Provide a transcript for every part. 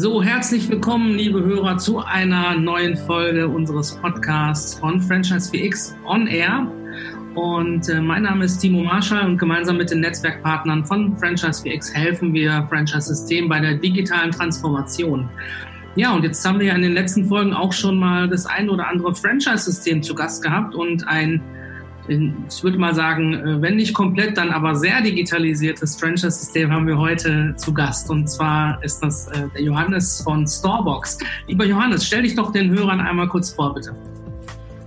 So, herzlich willkommen, liebe Hörer, zu einer neuen Folge unseres Podcasts von Franchise 4X On Air. Und äh, mein Name ist Timo Marschall und gemeinsam mit den Netzwerkpartnern von Franchise 4X helfen wir Franchise System bei der digitalen Transformation. Ja, und jetzt haben wir ja in den letzten Folgen auch schon mal das ein oder andere Franchise-System zu Gast gehabt und ein ich würde mal sagen, äh, wenn nicht komplett, dann aber sehr digitalisiertes Franchise-System haben wir heute zu Gast. Und zwar ist das äh, der Johannes von Storebox. Lieber Johannes, stell dich doch den Hörern einmal kurz vor, bitte.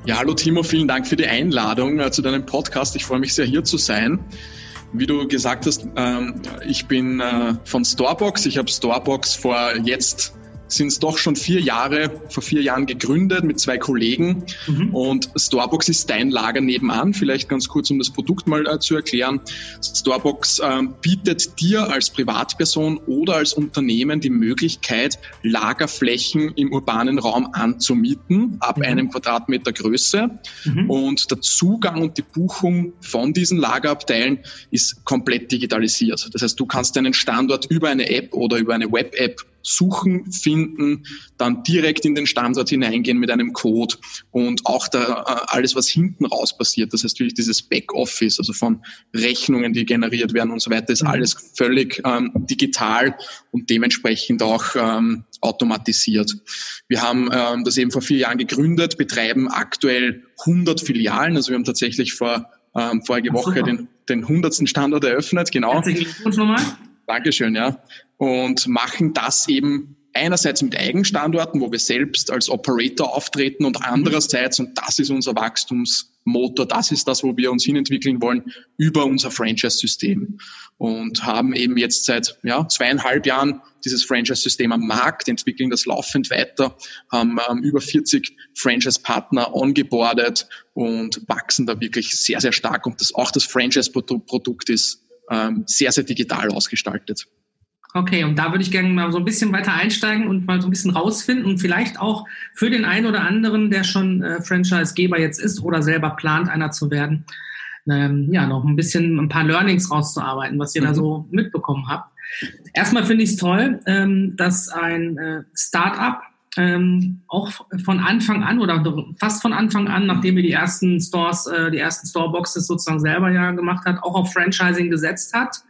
Ja, hallo Timo, vielen Dank für die Einladung äh, zu deinem Podcast. Ich freue mich sehr, hier zu sein. Wie du gesagt hast, ähm, ich bin von Storebox. Ich habe Storebox vor jetzt sind es doch schon vier Jahre, vor vier Jahren gegründet mit zwei Kollegen. Mhm. Und Storebox ist dein Lager nebenan. Vielleicht ganz kurz, um das Produkt mal äh, zu erklären. Storebox äh, bietet dir als Privatperson oder als Unternehmen die Möglichkeit, Lagerflächen im urbanen Raum anzumieten, ab mhm. einem Quadratmeter Größe. Mhm. Und der Zugang und die Buchung von diesen Lagerabteilen ist komplett digitalisiert. Das heißt, du kannst deinen Standort über eine App oder über eine Web-App suchen, finden, dann direkt in den Standort hineingehen mit einem Code und auch da, äh, alles, was hinten raus passiert, das heißt wirklich dieses Backoffice, also von Rechnungen, die generiert werden und so weiter, ist mhm. alles völlig ähm, digital und dementsprechend auch ähm, automatisiert. Wir haben ähm, das eben vor vier Jahren gegründet, betreiben aktuell 100 Filialen, also wir haben tatsächlich vor ähm, vorige Woche den, den 100. Standort eröffnet, genau. Herzlichen Glückwunsch nochmal. Dankeschön, ja. Und machen das eben einerseits mit Eigenstandorten, wo wir selbst als Operator auftreten und andererseits, und das ist unser Wachstumsmotor, das ist das, wo wir uns hinentwickeln wollen, über unser Franchise-System. Und haben eben jetzt seit ja, zweieinhalb Jahren dieses Franchise-System am Markt, entwickeln das laufend weiter, haben ähm, über 40 Franchise-Partner ongeboardet und wachsen da wirklich sehr, sehr stark. Und das, auch das Franchise-Produkt ist ähm, sehr, sehr digital ausgestaltet. Okay, und da würde ich gerne mal so ein bisschen weiter einsteigen und mal so ein bisschen rausfinden und vielleicht auch für den einen oder anderen, der schon äh, Franchise-Geber jetzt ist oder selber plant, einer zu werden, ähm, ja, noch ein bisschen ein paar Learnings rauszuarbeiten, was ihr mhm. da so mitbekommen habt. Erstmal finde ich es toll, ähm, dass ein äh, Start-up ähm, auch von Anfang an oder fast von Anfang an, nachdem wir die ersten Stores, äh, die ersten Storeboxes sozusagen selber ja gemacht hat, auch auf Franchising gesetzt hat.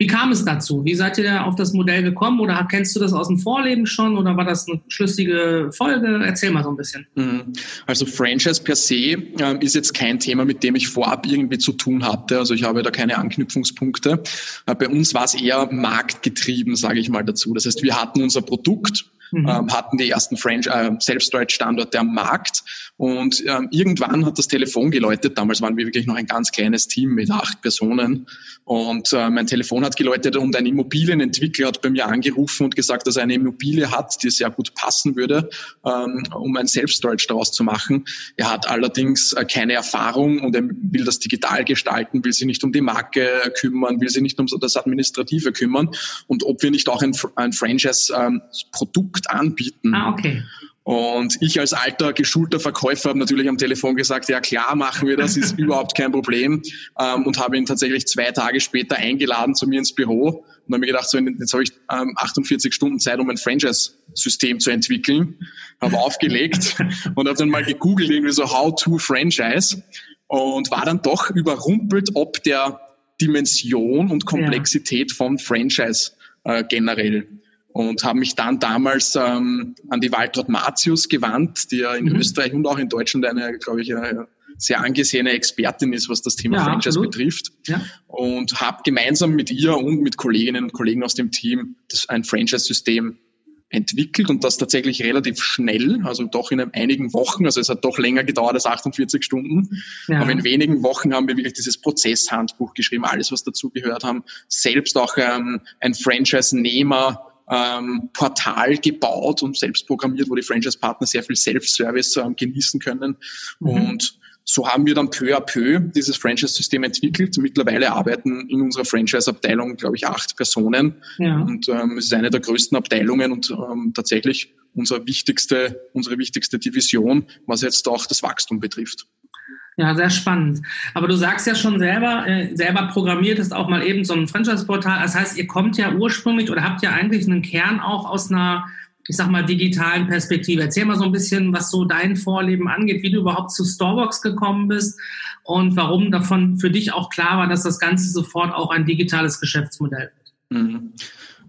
Wie kam es dazu? Wie seid ihr da auf das Modell gekommen oder kennst du das aus dem Vorleben schon oder war das eine schlüssige Folge? Erzähl mal so ein bisschen. Mhm. Also Franchise per se äh, ist jetzt kein Thema, mit dem ich vorab irgendwie zu tun hatte. Also ich habe da keine Anknüpfungspunkte. Äh, bei uns war es eher marktgetrieben, sage ich mal dazu. Das heißt, wir hatten unser Produkt, mhm. ähm, hatten die ersten Franch äh, Self-Storage-Standorte am Markt und ähm, irgendwann hat das Telefon geläutet. Damals waren wir wirklich noch ein ganz kleines Team mit acht Personen und äh, mein Telefon hat geläutet und ein Immobilienentwickler hat bei mir angerufen und gesagt, dass er eine Immobilie hat, die sehr gut passen würde, ähm, um ein Self-Storage daraus zu machen. Er hat allerdings äh, keine Erfahrung und er will das digital gestalten, will sich nicht um die Marke kümmern, will sich nicht um das Administrative kümmern und ob wir nicht auch ein, ein Franchise-Produkt Produkt anbieten. Ah, okay. Und ich als alter, geschulter Verkäufer habe natürlich am Telefon gesagt, ja klar machen wir das, ist überhaupt kein Problem. Ähm, und habe ihn tatsächlich zwei Tage später eingeladen zu mir ins Büro und habe mir gedacht, so, jetzt habe ich ähm, 48 Stunden Zeit, um ein Franchise-System zu entwickeln. Habe aufgelegt und habe dann mal gegoogelt, irgendwie so How to Franchise und war dann doch überrumpelt, ob der Dimension und Komplexität ja. von Franchise äh, generell und habe mich dann damals ähm, an die Waltraud Matius gewandt, die ja in mhm. Österreich und auch in Deutschland eine, glaube ich, eine sehr angesehene Expertin ist, was das Thema ja, Franchise absolut. betrifft. Ja. Und habe gemeinsam mit ihr und mit Kolleginnen und Kollegen aus dem Team das, ein Franchise-System entwickelt und das tatsächlich relativ schnell, also doch in einigen Wochen, also es hat doch länger gedauert als 48 Stunden, ja. aber in wenigen Wochen haben wir wirklich dieses Prozesshandbuch geschrieben, alles was dazu gehört haben, selbst auch ähm, ein Franchise-Nehmer ähm, Portal gebaut und selbst programmiert, wo die Franchise-Partner sehr viel Self-Service ähm, genießen können. Mhm. Und so haben wir dann peu à peu dieses Franchise-System entwickelt. Mittlerweile arbeiten in unserer Franchise-Abteilung, glaube ich, acht Personen. Ja. Und ähm, es ist eine der größten Abteilungen und ähm, tatsächlich unsere wichtigste, unsere wichtigste Division, was jetzt auch das Wachstum betrifft. Ja, sehr spannend. Aber du sagst ja schon selber, äh, selber programmiert ist auch mal eben so ein Franchise-Portal. Das heißt, ihr kommt ja ursprünglich oder habt ja eigentlich einen Kern auch aus einer, ich sag mal, digitalen Perspektive. Erzähl mal so ein bisschen, was so dein Vorleben angeht, wie du überhaupt zu Starbucks gekommen bist und warum davon für dich auch klar war, dass das Ganze sofort auch ein digitales Geschäftsmodell wird. Mhm.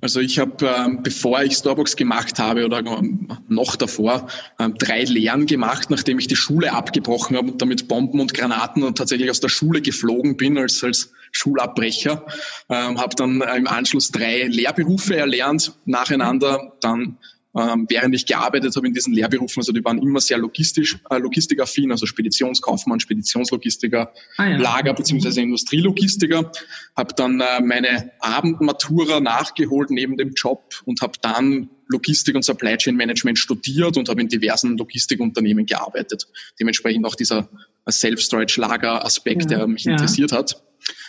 Also ich habe, ähm, bevor ich Starbucks gemacht habe oder noch davor, ähm, drei Lehren gemacht, nachdem ich die Schule abgebrochen habe und damit Bomben und Granaten und tatsächlich aus der Schule geflogen bin als, als Schulabbrecher. Ähm, habe dann im Anschluss drei Lehrberufe erlernt, nacheinander, dann ähm, während ich gearbeitet habe in diesen Lehrberufen, also die waren immer sehr logistisch, äh, logistikaffin, also Speditionskaufmann, Speditionslogistiker, ah, ja. Lager bzw. Industrielogistiker, habe dann äh, meine Abendmatura nachgeholt neben dem Job und habe dann Logistik und Supply Chain Management studiert und habe in diversen Logistikunternehmen gearbeitet. Dementsprechend auch dieser Self-Storage-Lager-Aspekt, ja, der mich ja. interessiert hat.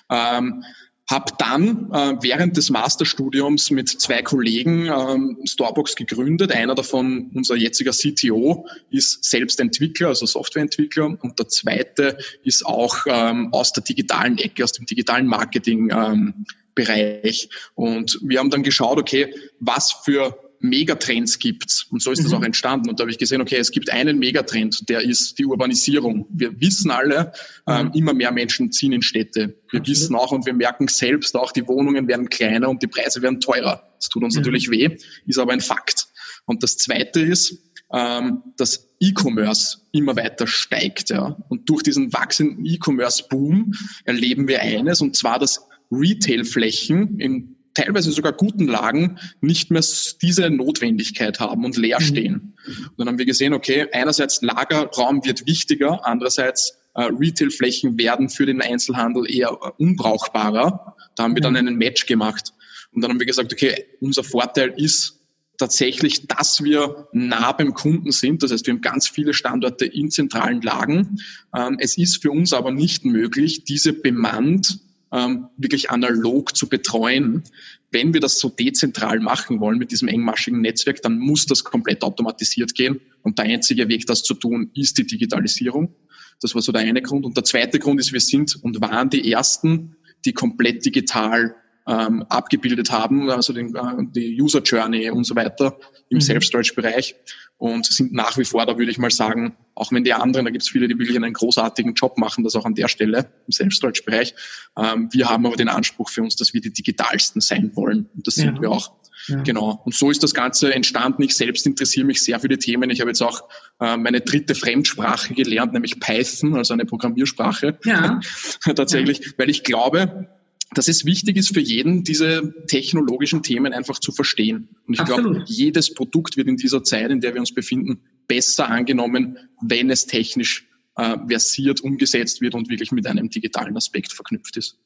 Ähm, habe dann äh, während des Masterstudiums mit zwei Kollegen ähm, Starbucks gegründet. Einer davon, unser jetziger CTO, ist selbst Entwickler, also Softwareentwickler. Und der zweite ist auch ähm, aus der digitalen Ecke, aus dem digitalen Marketing ähm, Bereich. Und wir haben dann geschaut, okay, was für Megatrends gibt's. Und so ist mhm. das auch entstanden. Und da habe ich gesehen, okay, es gibt einen Megatrend, der ist die Urbanisierung. Wir wissen alle, ähm, mhm. immer mehr Menschen ziehen in Städte. Wir Absolut. wissen auch und wir merken selbst auch, die Wohnungen werden kleiner und die Preise werden teurer. Das tut uns mhm. natürlich weh, ist aber ein Fakt. Und das Zweite ist, ähm, dass E-Commerce immer weiter steigt. Ja. Und durch diesen wachsenden E-Commerce-Boom erleben wir eines, und zwar, dass Retail-Flächen in teilweise sogar guten Lagen nicht mehr diese Notwendigkeit haben und leer mhm. stehen. Und dann haben wir gesehen, okay, einerseits Lagerraum wird wichtiger, andererseits äh, Retailflächen werden für den Einzelhandel eher äh, unbrauchbarer. Da haben wir dann mhm. einen Match gemacht. Und dann haben wir gesagt, okay, unser Vorteil ist tatsächlich, dass wir nah beim Kunden sind. Das heißt, wir haben ganz viele Standorte in zentralen Lagen. Ähm, es ist für uns aber nicht möglich, diese bemannt ähm, wirklich analog zu betreuen. Wenn wir das so dezentral machen wollen mit diesem engmaschigen Netzwerk, dann muss das komplett automatisiert gehen. Und der einzige Weg, das zu tun, ist die Digitalisierung. Das war so der eine Grund. Und der zweite Grund ist, wir sind und waren die Ersten, die komplett digital ähm, abgebildet haben, also den, äh, die User Journey und so weiter im mhm. Self-Storage-Bereich und sind nach wie vor, da würde ich mal sagen, auch wenn die anderen, da gibt es viele, die wirklich einen großartigen Job machen, das auch an der Stelle im Self-Storage-Bereich. Ähm, wir haben aber den Anspruch für uns, dass wir die digitalsten sein wollen und das sind ja. wir auch. Ja. Genau. Und so ist das Ganze entstanden. Ich selbst interessiere mich sehr für die Themen. Ich habe jetzt auch äh, meine dritte Fremdsprache gelernt, nämlich Python, also eine Programmiersprache. Ja. Tatsächlich, ja. weil ich glaube, dass es wichtig ist für jeden, diese technologischen Themen einfach zu verstehen. Und ich glaube, jedes Produkt wird in dieser Zeit, in der wir uns befinden, besser angenommen, wenn es technisch äh, versiert umgesetzt wird und wirklich mit einem digitalen Aspekt verknüpft ist.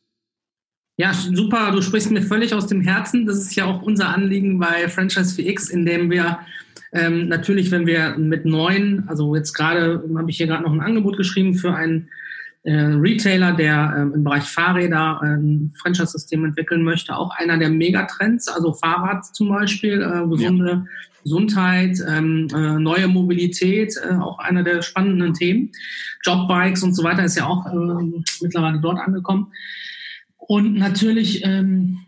Ja, super. Du sprichst mir völlig aus dem Herzen. Das ist ja auch unser Anliegen bei Franchise 4X, in dem wir ähm, natürlich, wenn wir mit neuen, also jetzt gerade habe ich hier gerade noch ein Angebot geschrieben für einen äh, Retailer, der äh, im Bereich Fahrräder äh, ein Franchise-System entwickeln möchte, auch einer der Megatrends, also Fahrrad zum Beispiel, äh, gesunde ja. Gesundheit, ähm, äh, neue Mobilität, äh, auch einer der spannenden Themen. Jobbikes und so weiter ist ja auch äh, mittlerweile dort angekommen. Und natürlich ähm,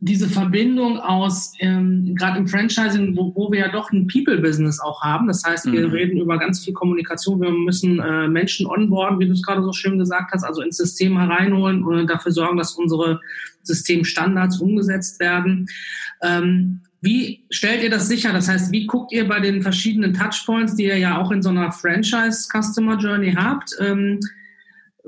diese Verbindung aus, ähm, gerade im Franchising, wo, wo wir ja doch ein People-Business auch haben. Das heißt, wir mhm. reden über ganz viel Kommunikation. Wir müssen äh, Menschen onboarden, wie du es gerade so schön gesagt hast, also ins System hereinholen und dafür sorgen, dass unsere Systemstandards umgesetzt werden. Ähm, wie stellt ihr das sicher? Das heißt, wie guckt ihr bei den verschiedenen Touchpoints, die ihr ja auch in so einer Franchise-Customer Journey habt? Ähm,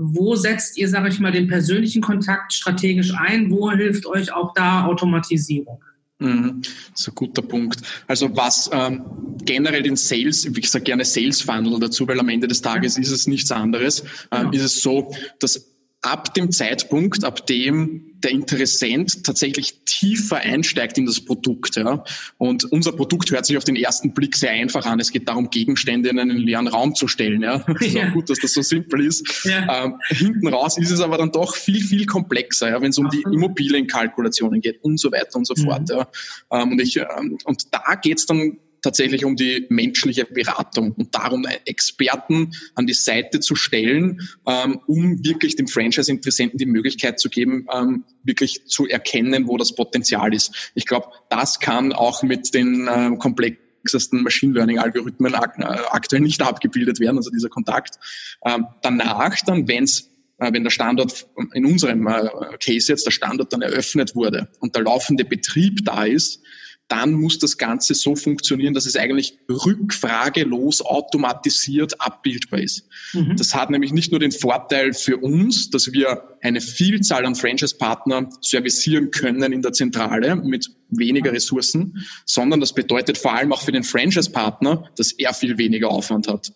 wo setzt ihr, sage ich mal, den persönlichen Kontakt strategisch ein? Wo hilft euch auch da Automatisierung? Mhm. Das ist ein guter Punkt. Also was ähm, generell den Sales, ich sage gerne Sales Funnel dazu, weil am Ende des Tages ist es nichts anderes, ähm, ja. ist es so, dass ab dem Zeitpunkt, ab dem der Interessent tatsächlich tiefer einsteigt in das Produkt. Ja. Und unser Produkt hört sich auf den ersten Blick sehr einfach an. Es geht darum, Gegenstände in einen leeren Raum zu stellen. Ja. Ja. gut, dass das so simpel ist. Ja. Ähm, hinten raus ist es aber dann doch viel, viel komplexer, ja, wenn es um die Immobilienkalkulationen geht und so weiter und so mhm. fort. Ja. Ähm, und, ich, ähm, und da geht es dann tatsächlich um die menschliche Beratung und darum, Experten an die Seite zu stellen, ähm, um wirklich dem Franchise-Interessenten die Möglichkeit zu geben, ähm, wirklich zu erkennen, wo das Potenzial ist. Ich glaube, das kann auch mit den äh, komplexesten Machine Learning-Algorithmen äh, aktuell nicht abgebildet werden, also dieser Kontakt. Ähm, danach dann, wenn's äh, wenn der Standort in unserem äh, Case jetzt der Standort dann eröffnet wurde und der laufende Betrieb da ist, dann muss das Ganze so funktionieren, dass es eigentlich rückfragelos automatisiert abbildbar ist. Mhm. Das hat nämlich nicht nur den Vorteil für uns, dass wir eine Vielzahl an Franchise-Partner servicieren können in der Zentrale mit weniger Ressourcen, sondern das bedeutet vor allem auch für den Franchise-Partner, dass er viel weniger Aufwand hat.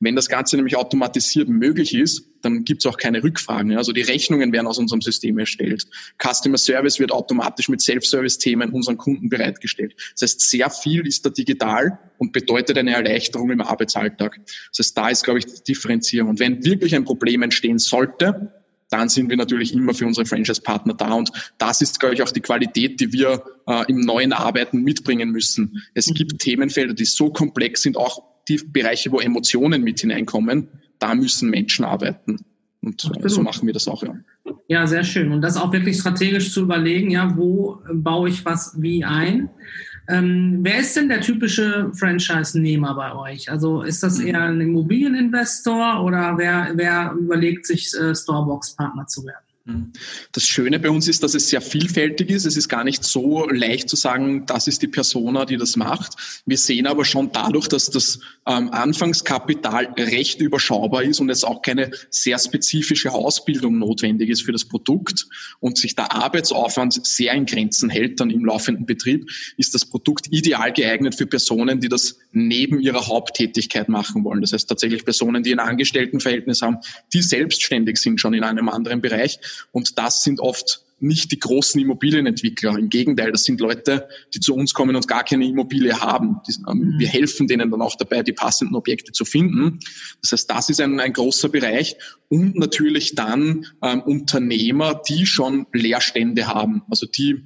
Wenn das Ganze nämlich automatisiert möglich ist, dann gibt es auch keine Rückfragen. Also die Rechnungen werden aus unserem System erstellt. Customer Service wird automatisch mit Self-Service-Themen unseren Kunden bereitgestellt. Das heißt, sehr viel ist da digital und bedeutet eine Erleichterung im Arbeitsalltag. Das heißt, da ist, glaube ich, die Differenzierung. Und wenn wirklich ein Problem entstehen sollte, dann sind wir natürlich immer für unsere Franchise-Partner da. Und das ist, glaube ich, auch die Qualität, die wir äh, im neuen Arbeiten mitbringen müssen. Es gibt Themenfelder, die so komplex sind, auch die Bereiche, wo Emotionen mit hineinkommen, da müssen Menschen arbeiten. Und äh, Absolut. so machen wir das auch, ja. Ja, sehr schön. Und das auch wirklich strategisch zu überlegen, ja, wo baue ich was wie ein? Ähm, wer ist denn der typische Franchise-Nehmer bei euch? Also ist das eher ein Immobilieninvestor oder wer, wer überlegt sich, äh, Storebox-Partner zu werden? Mhm. Das Schöne bei uns ist, dass es sehr vielfältig ist. Es ist gar nicht so leicht zu sagen, das ist die Persona, die das macht. Wir sehen aber schon dadurch, dass das ähm, Anfangskapital recht überschaubar ist und es auch keine sehr spezifische Ausbildung notwendig ist für das Produkt und sich der Arbeitsaufwand sehr in Grenzen hält dann im laufenden Betrieb, ist das Produkt ideal geeignet für Personen, die das neben ihrer Haupttätigkeit machen wollen. Das heißt tatsächlich Personen, die ein Angestelltenverhältnis haben, die selbstständig sind schon in einem anderen Bereich und das sind oft nicht die großen Immobilienentwickler. Im Gegenteil, das sind Leute, die zu uns kommen und gar keine Immobilie haben. Ähm, mhm. Wir helfen denen dann auch dabei, die passenden Objekte zu finden. Das heißt, das ist ein, ein großer Bereich. Und natürlich dann ähm, Unternehmer, die schon Leerstände haben. Also die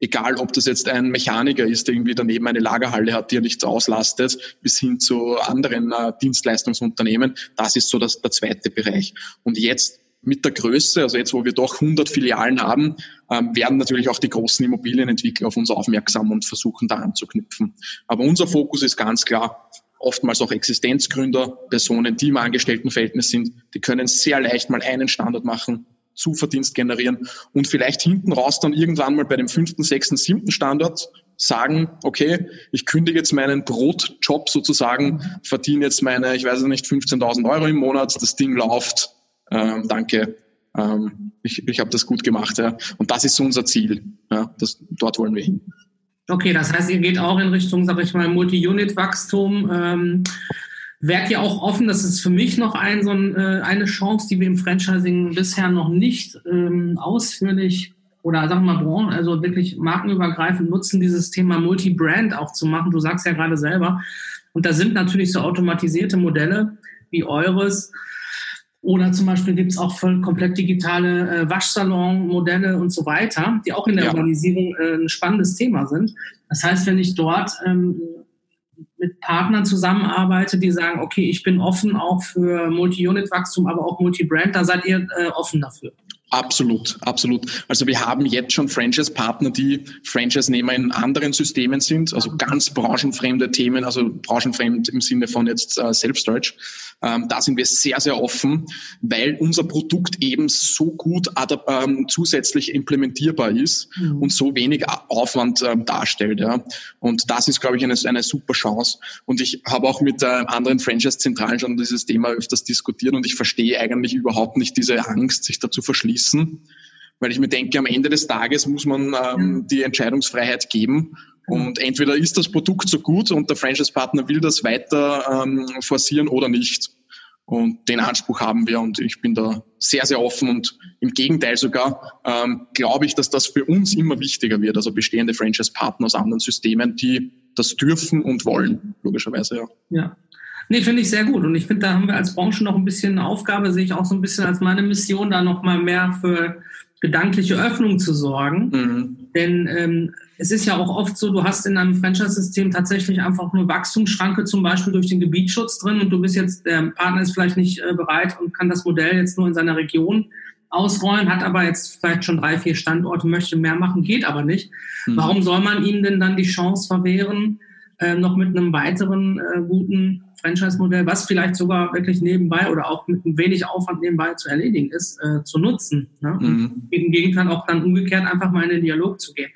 egal ob das jetzt ein Mechaniker ist, der irgendwie daneben eine Lagerhalle hat, die er nichts auslastet, bis hin zu anderen äh, Dienstleistungsunternehmen. Das ist so das, der zweite Bereich. Und jetzt mit der Größe, also jetzt wo wir doch 100 Filialen haben, ähm, werden natürlich auch die großen Immobilienentwickler auf uns aufmerksam und versuchen da anzuknüpfen. Aber unser Fokus ist ganz klar, oftmals auch Existenzgründer, Personen, die im Angestelltenverhältnis sind, die können sehr leicht mal einen Standard machen, Zuverdienst generieren und vielleicht hinten raus dann irgendwann mal bei dem fünften, sechsten, siebten Standard sagen, okay, ich kündige jetzt meinen Brotjob sozusagen, verdiene jetzt meine, ich weiß nicht, 15.000 Euro im Monat, das Ding läuft, ähm, danke, ähm, ich, ich habe das gut gemacht. Ja. Und das ist unser Ziel. Ja. Das, dort wollen wir hin. Okay, das heißt, ihr geht auch in Richtung, sag ich mal, Multi-Unit-Wachstum. Ähm, Wärt ihr auch offen, das ist für mich noch ein, so ein, äh, eine Chance, die wir im Franchising bisher noch nicht ähm, ausführlich oder sagen wir mal also wirklich markenübergreifend nutzen, dieses Thema Multi-Brand auch zu machen. Du sagst ja gerade selber. Und da sind natürlich so automatisierte Modelle wie eures, oder zum Beispiel gibt es auch voll komplett digitale äh, Waschsalon-Modelle und so weiter, die auch in der ja. Urbanisierung äh, ein spannendes Thema sind. Das heißt, wenn ich dort ähm, mit Partnern zusammenarbeite, die sagen, okay, ich bin offen auch für Multi-Unit-Wachstum, aber auch Multi-Brand, da seid ihr äh, offen dafür. Absolut, absolut. Also wir haben jetzt schon Franchise-Partner, die Franchise-Nehmer in anderen Systemen sind, also ganz branchenfremde Themen, also branchenfremd im Sinne von jetzt äh, Self-Storage. Ähm, da sind wir sehr, sehr offen, weil unser Produkt eben so gut ähm, zusätzlich implementierbar ist mhm. und so wenig Aufwand ähm, darstellt. Ja. Und das ist, glaube ich, eine, eine super Chance. Und ich habe auch mit äh, anderen Franchise-Zentralen schon dieses Thema öfters diskutiert und ich verstehe eigentlich überhaupt nicht diese Angst, sich dazu verschließen. Weil ich mir denke, am Ende des Tages muss man ähm, die Entscheidungsfreiheit geben und entweder ist das Produkt so gut und der Franchise-Partner will das weiter ähm, forcieren oder nicht. Und den Anspruch haben wir und ich bin da sehr, sehr offen und im Gegenteil sogar ähm, glaube ich, dass das für uns immer wichtiger wird, also bestehende Franchise-Partner aus anderen Systemen, die das dürfen und wollen, logischerweise, ja. Ja. Nee, finde ich sehr gut. Und ich finde, da haben wir als Branche noch ein bisschen eine Aufgabe, sehe ich auch so ein bisschen als meine Mission, da nochmal mehr für gedankliche Öffnung zu sorgen. Mhm Denn ähm, es ist ja auch oft so, du hast in einem Franchise-System tatsächlich einfach nur Wachstumsschranke zum Beispiel durch den Gebietsschutz drin und du bist jetzt, der Partner ist vielleicht nicht äh, bereit und kann das Modell jetzt nur in seiner Region ausrollen, hat aber jetzt vielleicht schon drei, vier Standorte, möchte mehr machen, geht aber nicht. Mhm. Warum soll man ihnen denn dann die Chance verwehren, äh, noch mit einem weiteren äh, guten Franchise-Modell, was vielleicht sogar wirklich nebenbei oder auch mit ein wenig Aufwand nebenbei zu erledigen ist, äh, zu nutzen. Ne? Mhm. Im Gegenteil auch dann umgekehrt einfach mal in den Dialog zu gehen.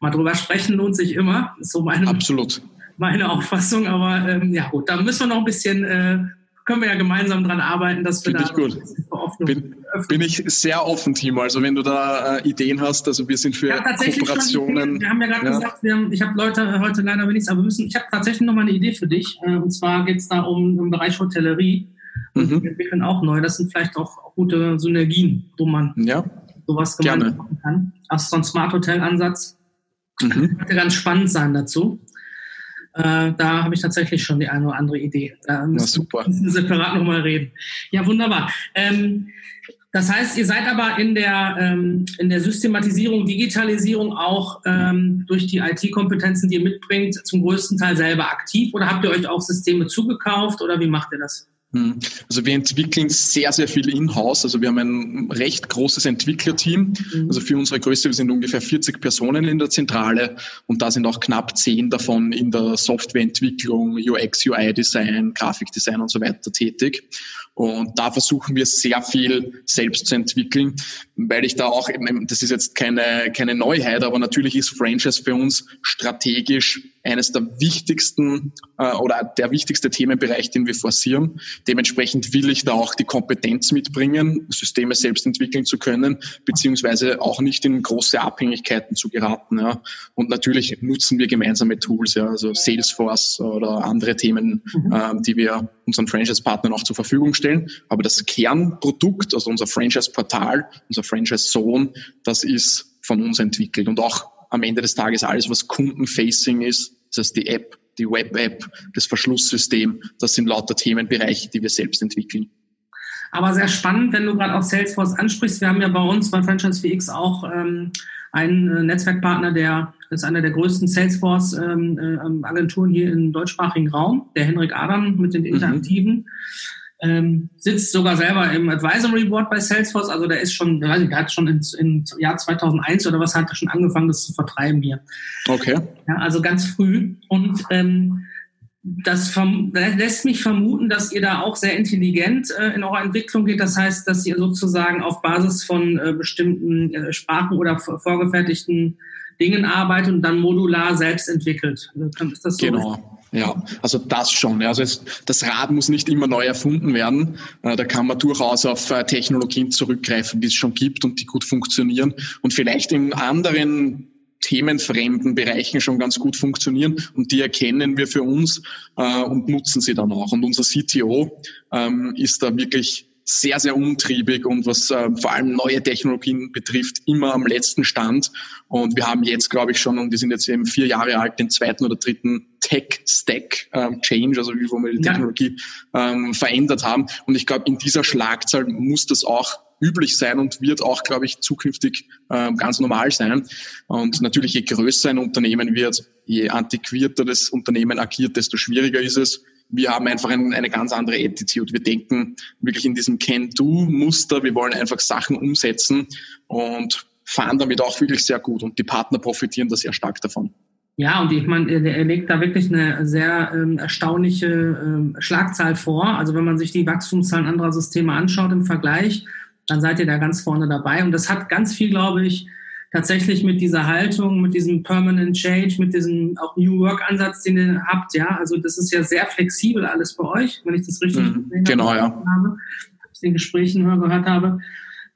Mal drüber sprechen lohnt sich immer, ist so meine, Absolut. meine Auffassung. Aber ähm, ja gut, da müssen wir noch ein bisschen äh, können wir ja gemeinsam daran arbeiten, dass wir Find da ich gut. Bin, bin, ich sehr offen, Timo. Also wenn du da äh, Ideen hast, also wir sind für ja, Kooperationen. Schon, wir haben ja gerade ja. gesagt, haben, ich habe Leute heute leider wenig, aber wir müssen, ich habe tatsächlich noch mal eine Idee für dich. Äh, und zwar geht es da um den Bereich Hotellerie. Und mhm. wir entwickeln auch neu. Das sind vielleicht auch gute Synergien, wo man ja. sowas gemeinsam machen kann. Also so ein Smart Hotel Ansatz. Mhm. Könnte ganz spannend sein dazu. Äh, da habe ich tatsächlich schon die eine oder andere Idee. Da müssen, super. müssen wir separat nochmal reden. Ja, wunderbar. Ähm, das heißt, ihr seid aber in der, ähm, in der Systematisierung, Digitalisierung auch ähm, durch die IT-Kompetenzen, die ihr mitbringt, zum größten Teil selber aktiv oder habt ihr euch auch Systeme zugekauft oder wie macht ihr das? Hm. Also wir entwickeln sehr, sehr viel in-house. Also wir haben ein recht großes Entwicklerteam. Mhm. Also für unsere Größe, wir sind ungefähr 40 Personen in der Zentrale und da sind auch knapp zehn davon in der Softwareentwicklung, UX, UI-Design, Grafikdesign und so weiter tätig. Und da versuchen wir sehr viel selbst zu entwickeln, weil ich da auch, das ist jetzt keine, keine Neuheit, aber natürlich ist Franchise für uns strategisch eines der wichtigsten äh, oder der wichtigste Themenbereich, den wir forcieren. Dementsprechend will ich da auch die Kompetenz mitbringen, Systeme selbst entwickeln zu können, beziehungsweise auch nicht in große Abhängigkeiten zu geraten. Ja. Und natürlich nutzen wir gemeinsame Tools, ja, also Salesforce oder andere Themen, mhm. äh, die wir unseren Franchise-Partnern auch zur Verfügung stellen. Aber das Kernprodukt, also unser Franchise-Portal, unser Franchise-Zone, das ist von uns entwickelt und auch am Ende des Tages alles, was Kundenfacing ist, das heißt die App, die Web-App, das Verschlusssystem, das sind lauter Themenbereiche, die wir selbst entwickeln. Aber sehr spannend, wenn du gerade auch Salesforce ansprichst. Wir haben ja bei uns bei Franchise VX auch ähm, einen äh, Netzwerkpartner, der ist einer der größten Salesforce-Agenturen ähm, äh, hier im deutschsprachigen Raum, der Henrik Adam mit den mhm. Interaktiven. Mhm ähm, sitzt sogar selber im Advisory Board bei Salesforce. Also der ist schon, weiß ich, der hat schon im Jahr 2001 oder was hat er schon angefangen, das zu vertreiben hier. Okay. Ja, also ganz früh. Und ähm, das lässt mich vermuten, dass ihr da auch sehr intelligent äh, in eurer Entwicklung geht. Das heißt, dass ihr sozusagen auf Basis von äh, bestimmten äh, Sprachen oder vorgefertigten Dingen arbeitet und dann modular selbst entwickelt. Ist das so? Genau. Ja, also das schon. Also es, das Rad muss nicht immer neu erfunden werden. Äh, da kann man durchaus auf äh, Technologien zurückgreifen, die es schon gibt und die gut funktionieren und vielleicht in anderen themenfremden Bereichen schon ganz gut funktionieren und die erkennen wir für uns äh, und nutzen sie dann auch. Und unser CTO ähm, ist da wirklich sehr, sehr umtriebig und was äh, vor allem neue Technologien betrifft, immer am letzten Stand. Und wir haben jetzt, glaube ich, schon, und wir sind jetzt eben vier Jahre alt, den zweiten oder dritten Tech-Stack-Change, ähm, also wie wir die Technologie ähm, verändert haben. Und ich glaube, in dieser Schlagzahl muss das auch üblich sein und wird auch, glaube ich, zukünftig äh, ganz normal sein. Und natürlich, je größer ein Unternehmen wird, je antiquierter das Unternehmen agiert, desto schwieriger ist es, wir haben einfach ein, eine ganz andere Attitude. Wir denken wirklich in diesem Can-Do-Muster. Wir wollen einfach Sachen umsetzen und fahren damit auch wirklich sehr gut. Und die Partner profitieren da sehr stark davon. Ja, und ich meine, er legt da wirklich eine sehr ähm, erstaunliche ähm, Schlagzahl vor. Also wenn man sich die Wachstumszahlen anderer Systeme anschaut im Vergleich, dann seid ihr da ganz vorne dabei. Und das hat ganz viel, glaube ich, tatsächlich mit dieser Haltung, mit diesem Permanent Change, mit diesem auch New Work Ansatz, den ihr habt, ja, also das ist ja sehr flexibel alles bei euch, wenn ich das richtig mhm, genau, ja. habe, aus den Gesprächen gehört habe.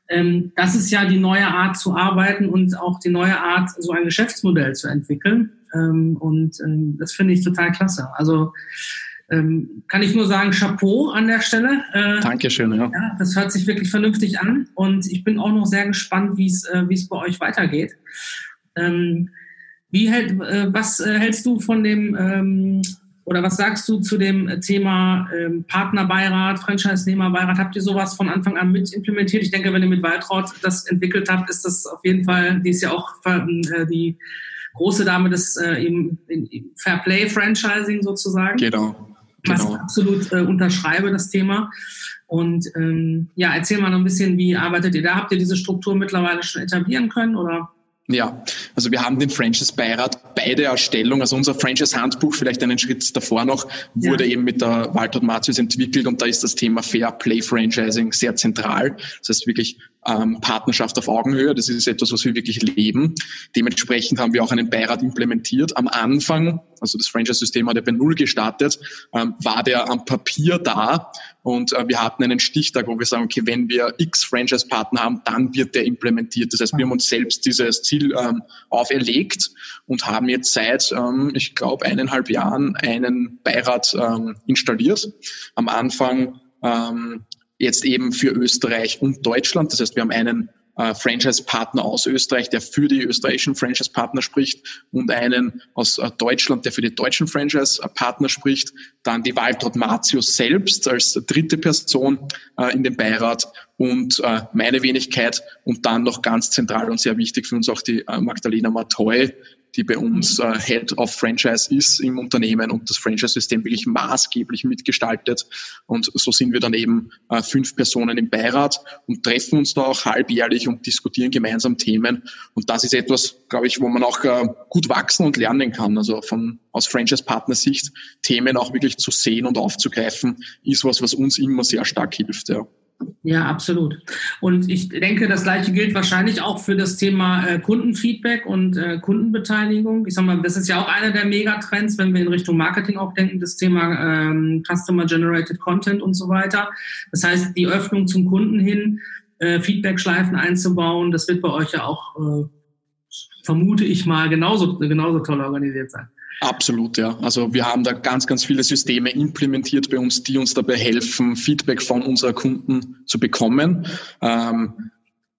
Ähm, das ist ja die neue Art zu arbeiten und auch die neue Art, so ein Geschäftsmodell zu entwickeln. Ähm, und ähm, das finde ich total klasse. Also ähm, kann ich nur sagen, Chapeau an der Stelle. Äh, Dankeschön, ja. ja. Das hört sich wirklich vernünftig an und ich bin auch noch sehr gespannt, wie es äh, wie es bei euch weitergeht. Ähm, wie hält, äh, was äh, hältst du von dem ähm, oder was sagst du zu dem Thema ähm, Partnerbeirat, Franchise-Nehmerbeirat? Habt ihr sowas von Anfang an mit implementiert? Ich denke, wenn ihr mit Waltraud das entwickelt habt, ist das auf jeden Fall, die ist ja auch äh, die große Dame des äh, Fair Play Franchising sozusagen. Genau. Genau. Was ich absolut äh, unterschreibe, das Thema. Und ähm, ja, erzähl mal noch ein bisschen, wie arbeitet ihr da? Habt ihr diese Struktur mittlerweile schon etablieren können oder? Ja, also wir haben den Franchise-Beirat bei der Erstellung, also unser Franchise-Handbuch, vielleicht einen Schritt davor noch, wurde ja. eben mit der Walter Matius entwickelt und da ist das Thema Fair Play Franchising sehr zentral. Das heißt wirklich ähm, Partnerschaft auf Augenhöhe. Das ist etwas, was wir wirklich leben. Dementsprechend haben wir auch einen Beirat implementiert. Am Anfang, also das Franchise-System hat ja bei Null gestartet, ähm, war der am Papier da und äh, wir hatten einen Stichtag, wo wir sagen, okay, wenn wir X Franchise-Partner haben, dann wird der implementiert. Das heißt, wir haben uns selbst dieses Ziel ähm, auferlegt und haben jetzt seit, ähm, ich glaube, eineinhalb Jahren einen Beirat ähm, installiert. Am Anfang ähm, jetzt eben für Österreich und Deutschland. Das heißt, wir haben einen äh, Franchise-Partner aus Österreich, der für die österreichischen Franchise-Partner spricht und einen aus äh, Deutschland, der für die deutschen Franchise-Partner spricht. Dann die Waltraud Matius selbst als dritte Person äh, in dem Beirat und äh, meine Wenigkeit und dann noch ganz zentral und sehr wichtig für uns auch die äh, Magdalena Matoy, die bei uns äh, Head of Franchise ist im Unternehmen und das Franchise-System wirklich maßgeblich mitgestaltet. Und so sind wir dann eben äh, fünf Personen im Beirat und treffen uns da auch halbjährlich und diskutieren gemeinsam Themen. Und das ist etwas, glaube ich, wo man auch äh, gut wachsen und lernen kann. Also von aus Franchise-Partner-Sicht Themen auch wirklich zu sehen und aufzugreifen, ist was, was uns immer sehr stark hilft. Ja. Ja, absolut. Und ich denke, das Gleiche gilt wahrscheinlich auch für das Thema äh, Kundenfeedback und äh, Kundenbeteiligung. Ich sag mal, das ist ja auch einer der Megatrends, wenn wir in Richtung Marketing auch denken, das Thema ähm, Customer Generated Content und so weiter. Das heißt, die Öffnung zum Kunden hin, äh, Feedback-Schleifen einzubauen, das wird bei euch ja auch, äh, vermute ich mal, genauso, genauso toll organisiert sein. Absolut, ja. Also wir haben da ganz, ganz viele Systeme implementiert bei uns, die uns dabei helfen, Feedback von unserer Kunden zu bekommen. Ähm,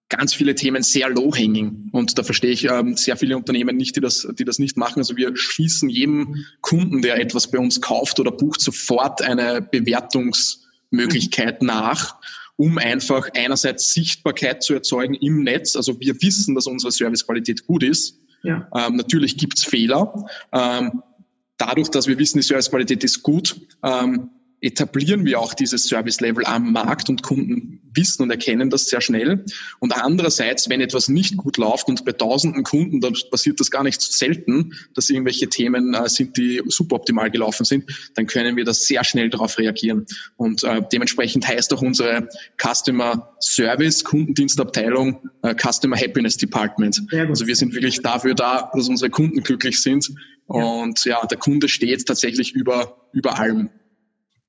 ganz viele Themen sehr low-hanging. Und da verstehe ich ähm, sehr viele Unternehmen nicht, die das, die das nicht machen. Also wir schießen jedem Kunden, der etwas bei uns kauft oder bucht, sofort eine Bewertungsmöglichkeit nach um einfach einerseits Sichtbarkeit zu erzeugen im Netz. Also wir wissen, dass unsere Servicequalität gut ist. Ja. Ähm, natürlich gibt's Fehler. Ähm, dadurch, dass wir wissen, die Servicequalität ist gut, ähm, etablieren wir auch dieses Service-Level am Markt und Kunden wissen und erkennen das sehr schnell. Und andererseits, wenn etwas nicht gut läuft und bei tausenden Kunden, dann passiert das gar nicht so selten, dass irgendwelche Themen äh, sind, die suboptimal gelaufen sind, dann können wir das sehr schnell darauf reagieren. Und äh, dementsprechend heißt auch unsere Customer Service, Kundendienstabteilung, äh, Customer Happiness Department. Also wir sind wirklich dafür da, dass unsere Kunden glücklich sind. Ja. Und ja, der Kunde steht tatsächlich über, über allem.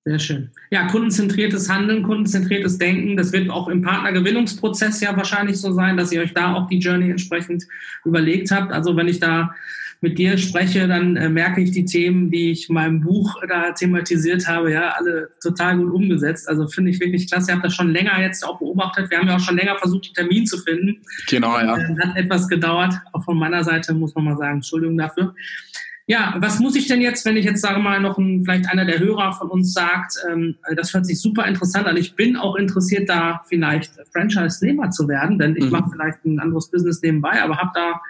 Sehr schön. Ja, kundenzentriertes Handeln, kundenzentriertes Denken. Das wird auch im Partnergewinnungsprozess ja wahrscheinlich so sein, dass ihr euch da auch die Journey entsprechend überlegt habt. Also wenn ich da mit dir spreche, dann äh, merke ich die Themen, die ich in meinem Buch da thematisiert habe, ja, alle total gut umgesetzt. Also finde ich wirklich klasse. Ihr habt das schon länger jetzt auch beobachtet. Wir haben ja auch schon länger versucht, den Termin zu finden. Genau, ja. Äh, hat etwas gedauert. Auch von meiner Seite muss man mal sagen, Entschuldigung dafür. Ja, was muss ich denn jetzt, wenn ich jetzt sage mal noch ein, vielleicht einer der Hörer von uns sagt, ähm, das hört sich super interessant an. Ich bin auch interessiert, da vielleicht Franchise-Nehmer zu werden, denn ich mhm. mache vielleicht ein anderes Business nebenbei, aber habe da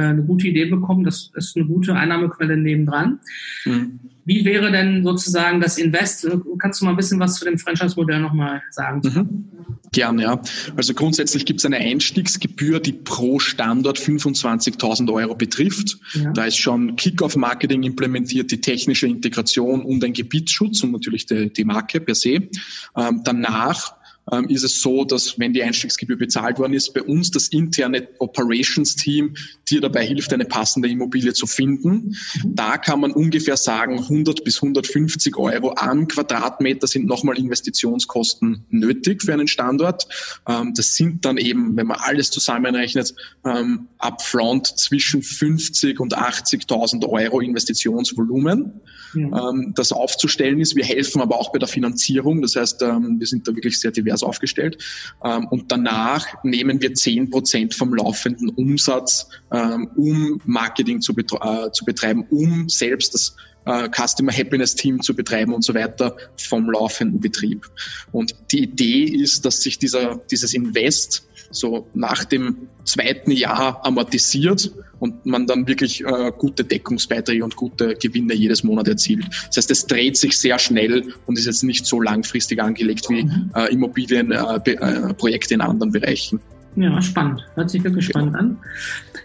eine gute Idee bekommen. Das ist eine gute Einnahmequelle nebendran. Mhm. Wie wäre denn sozusagen das Invest? Kannst du mal ein bisschen was zu dem Franchise-Modell nochmal sagen? Mhm. Gern, ja. Also grundsätzlich gibt es eine Einstiegsgebühr, die pro Standort 25.000 Euro betrifft. Ja. Da ist schon Kick-Off-Marketing implementiert, die technische Integration und ein Gebietsschutz und natürlich die, die Marke per se. Ähm, danach ähm, ist es so, dass wenn die Einstiegsgebühr bezahlt worden ist, bei uns das interne Operations-Team dir dabei hilft, eine passende Immobilie zu finden. Da kann man ungefähr sagen, 100 bis 150 Euro am Quadratmeter sind nochmal Investitionskosten nötig für einen Standort. Ähm, das sind dann eben, wenn man alles zusammenrechnet, ähm, upfront zwischen 50 und 80.000 Euro Investitionsvolumen. Ja. Das aufzustellen ist. Wir helfen aber auch bei der Finanzierung. Das heißt, wir sind da wirklich sehr divers divers aufgestellt. Ähm, und danach nehmen wir zehn Prozent vom laufenden Umsatz, ähm, um Marketing zu, äh, zu betreiben, um selbst das äh, Customer Happiness Team zu betreiben und so weiter vom laufenden Betrieb. Und die Idee ist, dass sich dieser, dieses Invest so nach dem zweiten Jahr amortisiert und man dann wirklich äh, gute Deckungsbeiträge und gute Gewinne jedes Monat erzielt. Das heißt, es dreht sich sehr schnell und ist jetzt nicht so langfristig angelegt wie mhm. äh, Immobilienprojekte äh, in anderen Bereichen. Ja, spannend. Hört sich wirklich spannend an.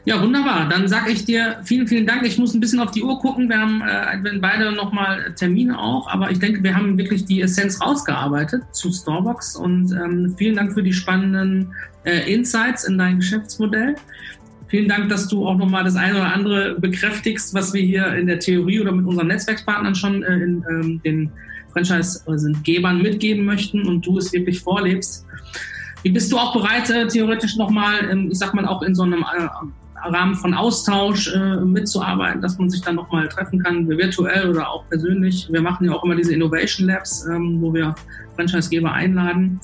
Ja, wunderbar. Dann sage ich dir vielen, vielen Dank. Ich muss ein bisschen auf die Uhr gucken. Wir haben äh, beide nochmal Termine auch, aber ich denke, wir haben wirklich die Essenz rausgearbeitet zu Starbucks und ähm, vielen Dank für die spannenden äh, Insights in dein Geschäftsmodell. Vielen Dank, dass du auch nochmal das eine oder andere bekräftigst, was wir hier in der Theorie oder mit unseren Netzwerkspartnern schon äh, in ähm, den Franchise-Gebern mitgeben möchten und du es wirklich vorlebst. Wie bist du auch bereit, äh, theoretisch nochmal, ich sag mal, auch in so einem äh, Rahmen von Austausch äh, mitzuarbeiten, dass man sich dann nochmal treffen kann, virtuell oder auch persönlich. Wir machen ja auch immer diese Innovation Labs, ähm, wo wir Franchisegeber einladen.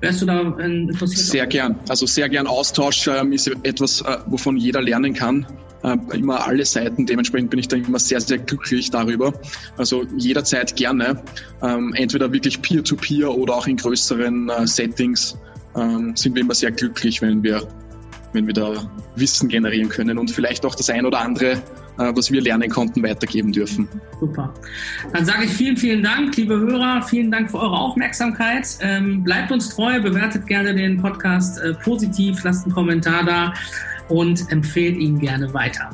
Wärst du da interessiert? Sehr gern. Also sehr gern Austausch ähm, ist etwas, äh, wovon jeder lernen kann. Äh, immer alle Seiten. Dementsprechend bin ich da immer sehr, sehr glücklich darüber. Also jederzeit gerne. Ähm, entweder wirklich Peer-to-Peer -peer oder auch in größeren äh, Settings ähm, sind wir immer sehr glücklich, wenn wir wenn wir da Wissen generieren können und vielleicht auch das ein oder andere, äh, was wir lernen konnten, weitergeben dürfen. Super. Dann sage ich vielen, vielen Dank, liebe Hörer. Vielen Dank für eure Aufmerksamkeit. Ähm, bleibt uns treu, bewertet gerne den Podcast äh, positiv, lasst einen Kommentar da und empfehlt ihn gerne weiter.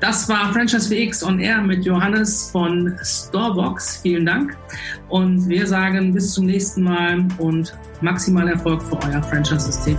Das war Franchise VX on Air mit Johannes von Storebox. Vielen Dank. Und wir sagen bis zum nächsten Mal und maximal Erfolg für euer Franchise-System.